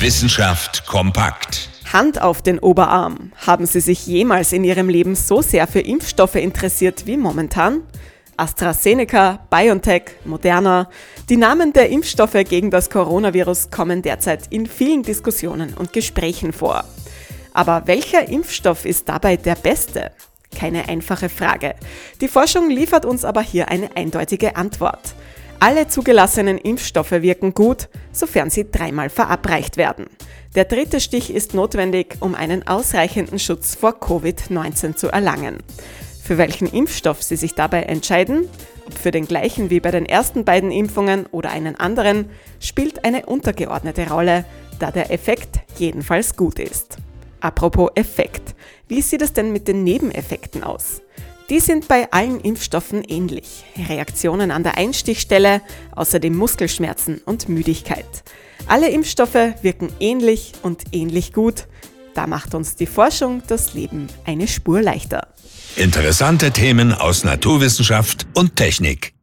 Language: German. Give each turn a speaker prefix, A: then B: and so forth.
A: Wissenschaft kompakt.
B: Hand auf den Oberarm. Haben Sie sich jemals in Ihrem Leben so sehr für Impfstoffe interessiert wie momentan? AstraZeneca, BioNTech, Moderna. Die Namen der Impfstoffe gegen das Coronavirus kommen derzeit in vielen Diskussionen und Gesprächen vor. Aber welcher Impfstoff ist dabei der beste? Keine einfache Frage. Die Forschung liefert uns aber hier eine eindeutige Antwort. Alle zugelassenen Impfstoffe wirken gut, sofern sie dreimal verabreicht werden. Der dritte Stich ist notwendig, um einen ausreichenden Schutz vor Covid-19 zu erlangen. Für welchen Impfstoff Sie sich dabei entscheiden, ob für den gleichen wie bei den ersten beiden Impfungen oder einen anderen, spielt eine untergeordnete Rolle, da der Effekt jedenfalls gut ist. Apropos Effekt, wie sieht es denn mit den Nebeneffekten aus? Die sind bei allen Impfstoffen ähnlich. Reaktionen an der Einstichstelle, außerdem Muskelschmerzen und Müdigkeit. Alle Impfstoffe wirken ähnlich und ähnlich gut. Da macht uns die Forschung das Leben eine Spur leichter.
A: Interessante Themen aus Naturwissenschaft und Technik.